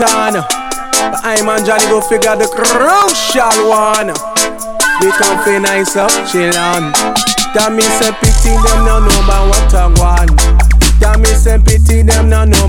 Satan. But I'm on Johnny go figure the crucial one. We come feel nice up, chill on. That me say pity them, no know about what I want. That me say pity them, no know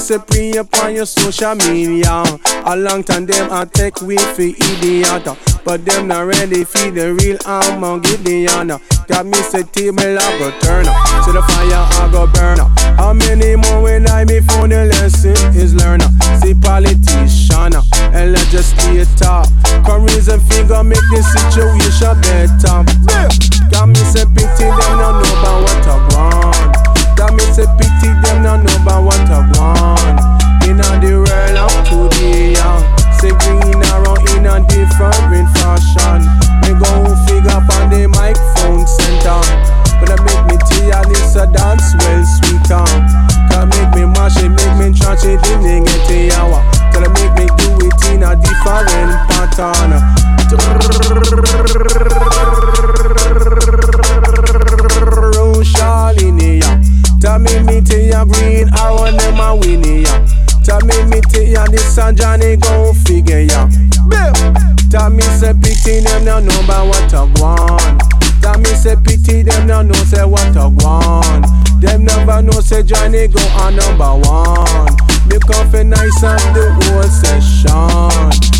Pre upon your social media. A long time them a take way for idiot. But them not ready for the real Armageddon Got me say table I go turn up. To the fire I go burn up. How many more will I before the lesson is learned See politician and legislator Come reason figure make the situation better. Got me say pity them not know about what I want Got me say pity them not know about what I want. Inna the world of today, yeah Say green around in a different fashion. Me go figure on the microphone center. But I make me tea this a dance well sweeter. Can make me mash it, make me trash it, then get a hour Can make me do it in a different pattern. Charlene, Tell me to ya green, want them a win ya. Tell me to ya this and Johnny gon' figure ya. Tell me say pity them now know about what I want. Me say pity them now know say what I want. Them never know say Johnny go on number one. Me for nice up the whole session.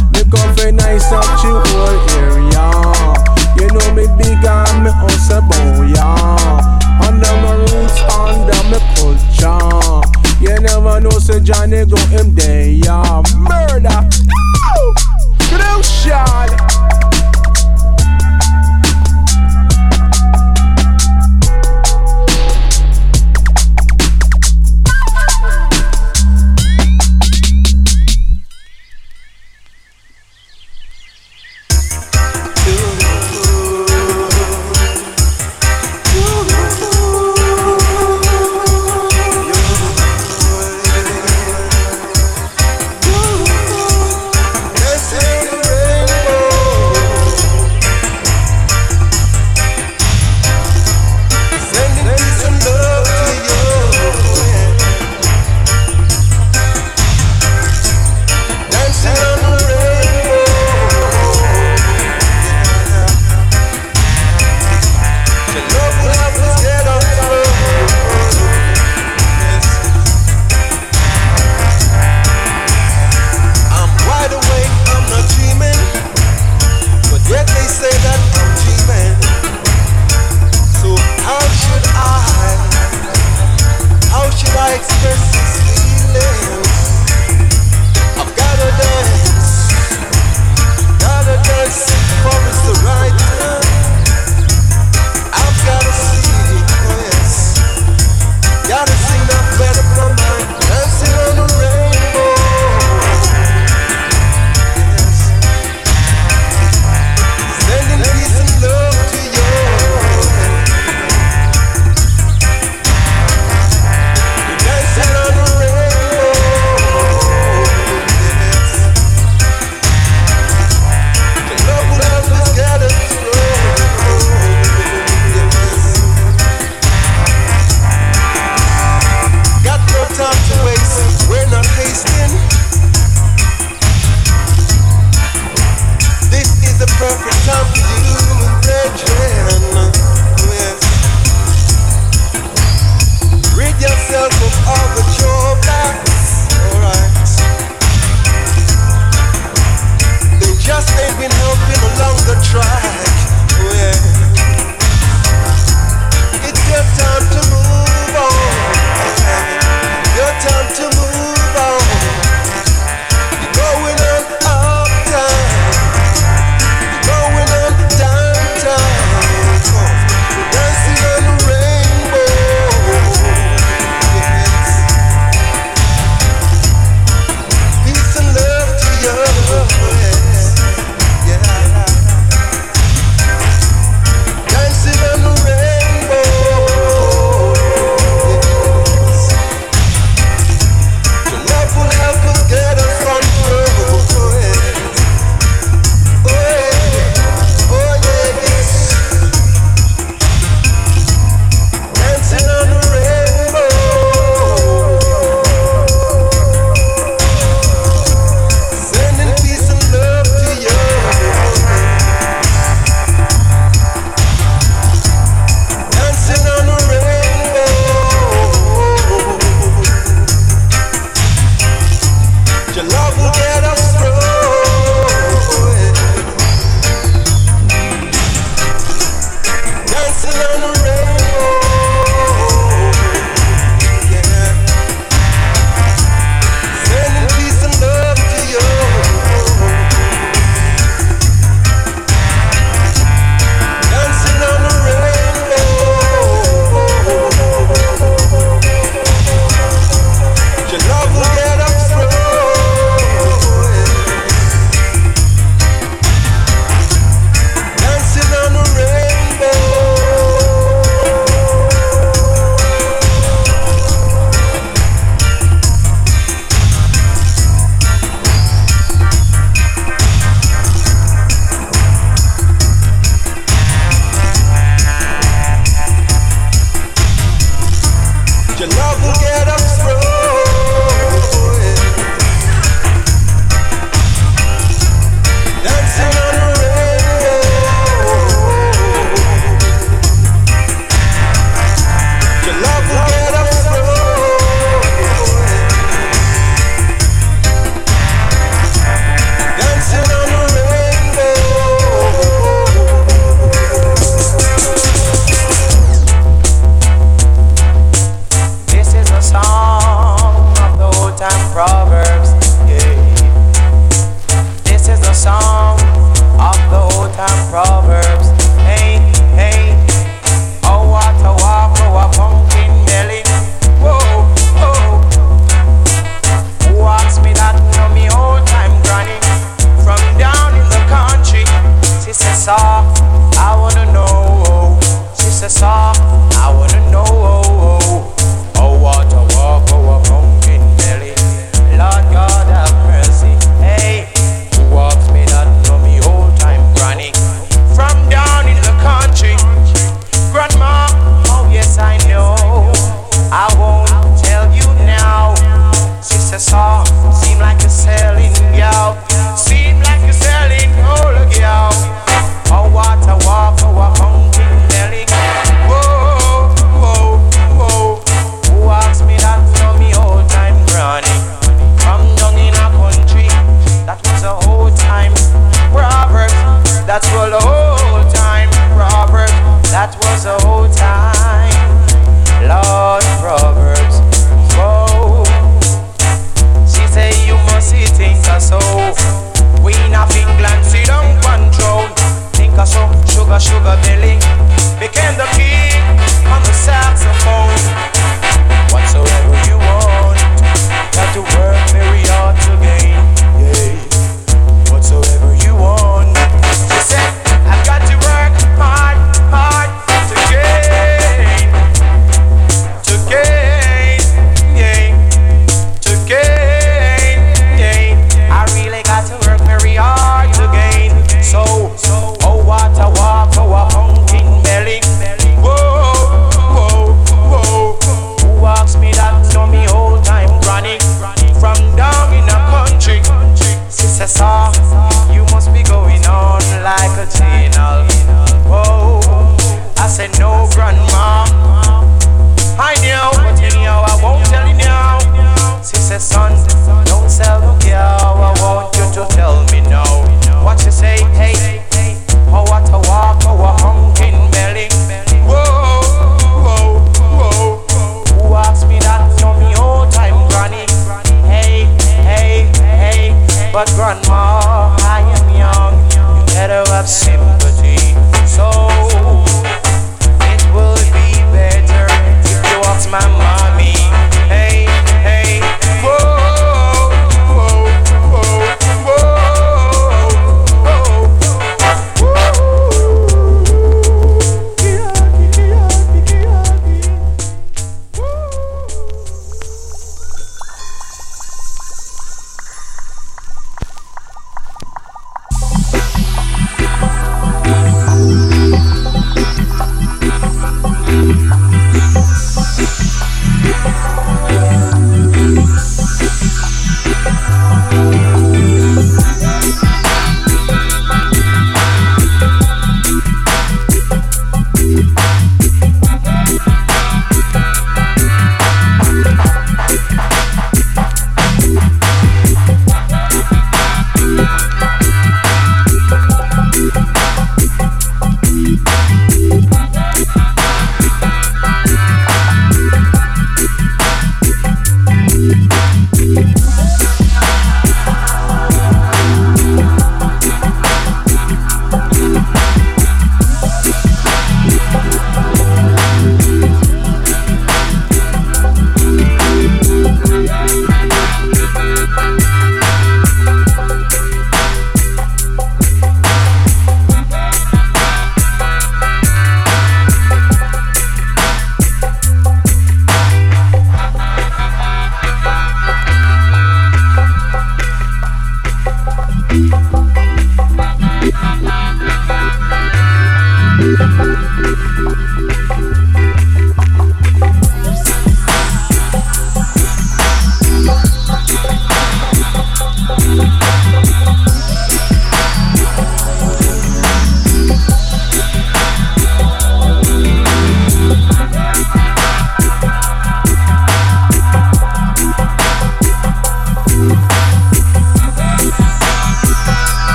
Know, say Johnny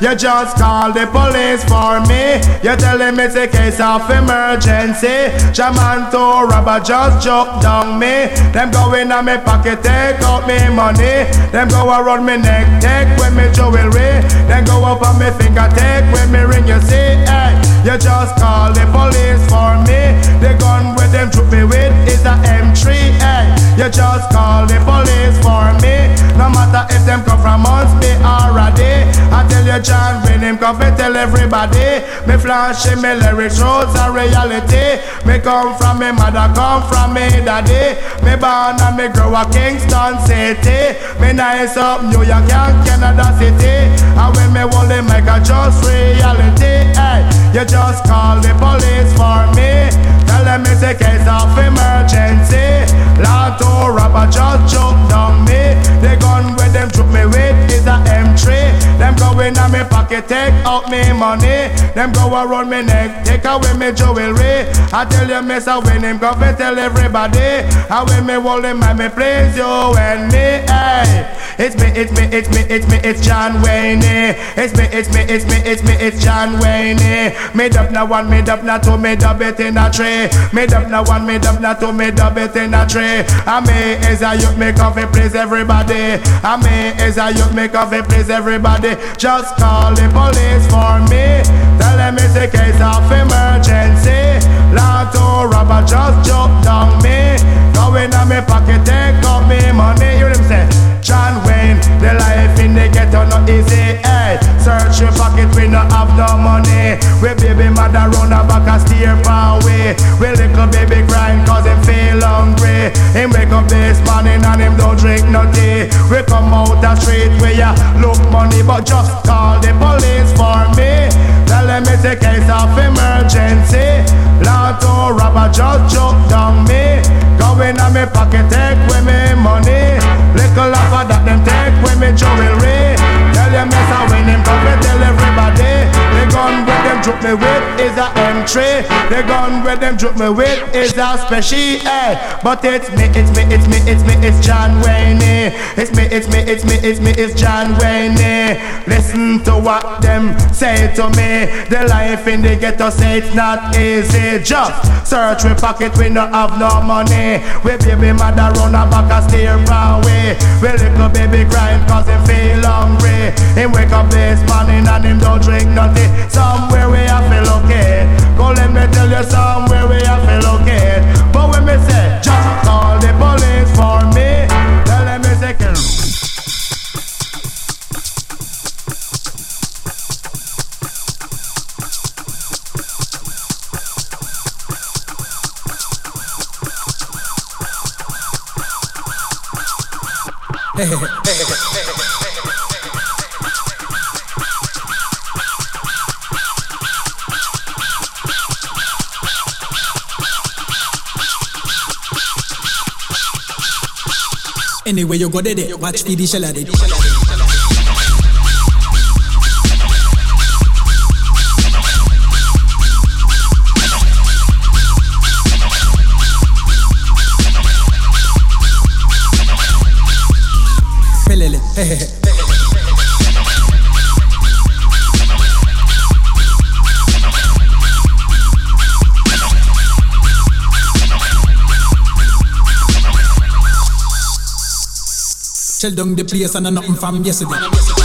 You just call the police for me. You tell them it's a case of emergency. Shaman to robber just jump down me. Them go in on me pocket, take out me money. Them go around me neck, take with me jewelry. Then go up on me finger, take with me ring. You see, hey, you just call the police for me. The gun with them troop me with is a M3. Hey, you just call the police for me. No matter if them come from us, me already. I tell you, John, when him come, me tell everybody. Me flashing me lyrics, roads are reality. Me come from me mother, come from me daddy. Me born and me grow a Kingston City. Me nice up New York and Canada City. And when me hold the mic, I just reality. Hey, you just call the police for me. Tell them it's a case of emergency. Papa John pocket, take out me money. Them go around me neck, take away me jewelry. I tell you, miss, I win him, go tell everybody. I when me hold him, and me please you and me. Hey, it's me, it's me, it's me, it's me, it's John Wayne. It's me, it's me, it's me, it's me, it's John Wayne. Made up now one, made up now two, made up it in a tree. Made up now one, made up now two, made up it in a tree. And me is a youth, make coffee, please everybody. I me is a youth, make coffee, please everybody. Just call the police for me. Tell them it's a case of emergency. Lotto robber just jump down me. Go in on me pocket, take out me money. You them say, John Wayne, the life in the ghetto not easy. Hey, search your pocket, we not have no money. We baby mother run a back and steer far away. We little baby crying cause him feel hungry. Him wake up this morning and him don't drink no tea. We come out the street where ya look money, but just call the police for me. Tell them it's a case of emergency. Lotto robber just jump down me. Go in on me pocket, take with me money. Little of that them take with me jewelry. Tell them yes, I win him, come tell everybody. The gun them drop me with is a M3. The gun with them drop me with is a special. Eh. But it's me, it's me, it's me, it's me, it's John Wayne. It's me, it's me, it's me, it's me, it's John Wayne. Listen to what them say to me. The life in the ghetto say it's not easy. Just search we pocket, we not have no money. We baby mother run a back and steer away. We little baby crying cause he feel hungry. Him wake up this morning and him don't drink nothing. Somewhere we have to locate. Go let me tell you somewhere we have to locate. But when me say, just call the police for me. Tell them me say, kill. Anyway, you go there, watch for the shell of it. Shell down the place and nothing from yesterday.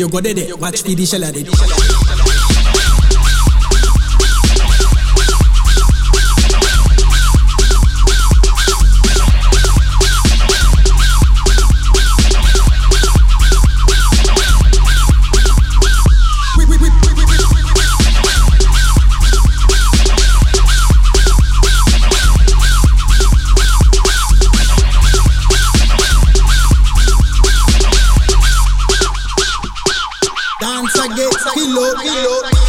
You go there, watch the shell of it. get kilo, kilo.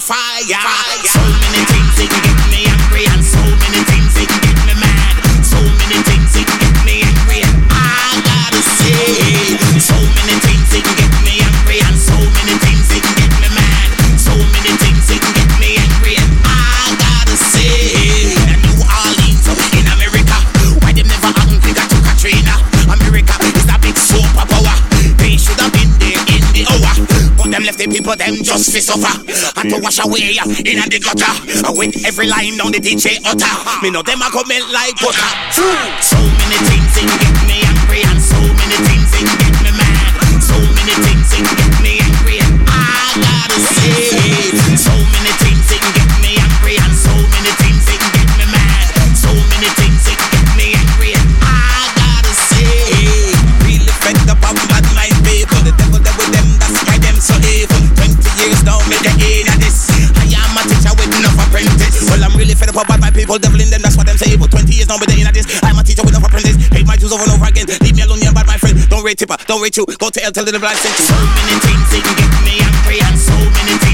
fire. So many things it can get me angry, and so many things it can get me mad. So many things it can get me angry, and I gotta say, so many things it can get me angry, and so many things it can get me mad. So many things it can get me angry, and I gotta say. And New Orleans in America, why them never angry got to Katrina? America is a big superpower. They should have been there in the hour, but them left the people them just to suffer and to wash away in the gutter. With every line on the DJ utter, me know them a comment like butter. So many things in get me. people deviling them, that's what them say. But 20 years now, but they ain't at this. I'm a teacher with no apprentice. Hate my Jews over and over again. Leave me alone, you're bad, my friend. Don't rate tipper, don't rate you. Go to hell, tell them the blind sent you. So many things they can get me angry, and so many things.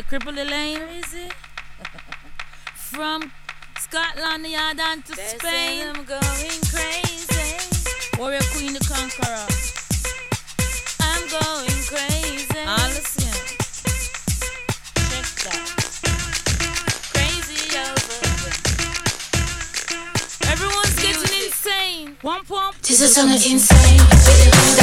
the Cripple Lane, is it? From Scotland Yard and to they Spain. I'm going crazy. Warrior Queen the Conqueror. I'm going crazy. All the same. Check that. Crazy over. Everyone's getting insane. One pump. This is song insane.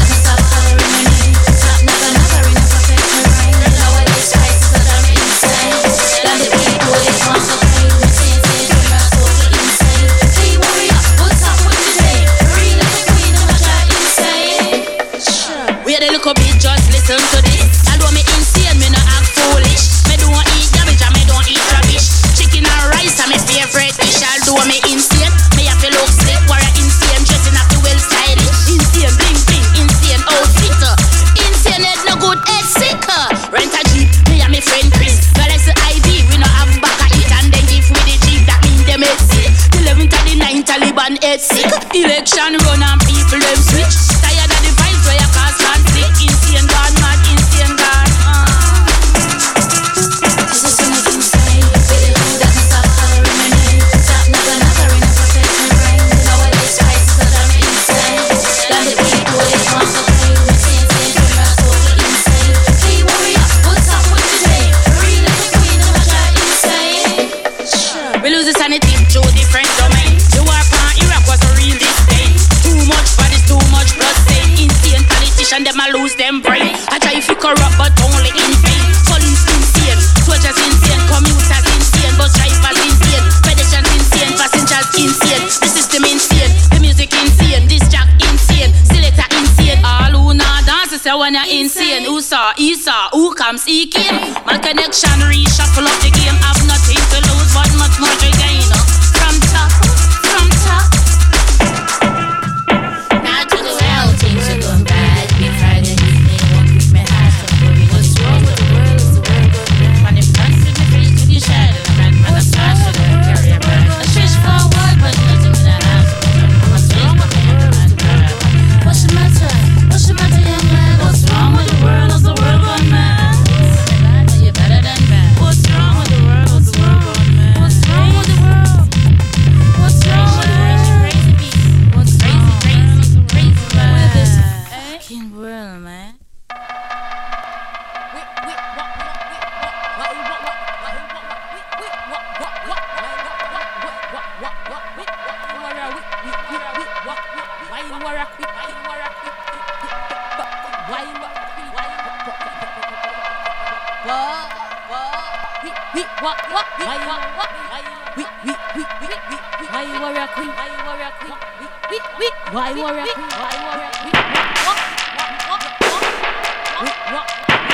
what, what, why you, what, why you, we, we, we, we, we, we, why you warrior queen, why you warrior queen, we, we, we, why warrior queen, why warrior queen, what, what, what, what, what, what, what, what,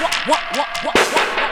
what, what, what, what, what,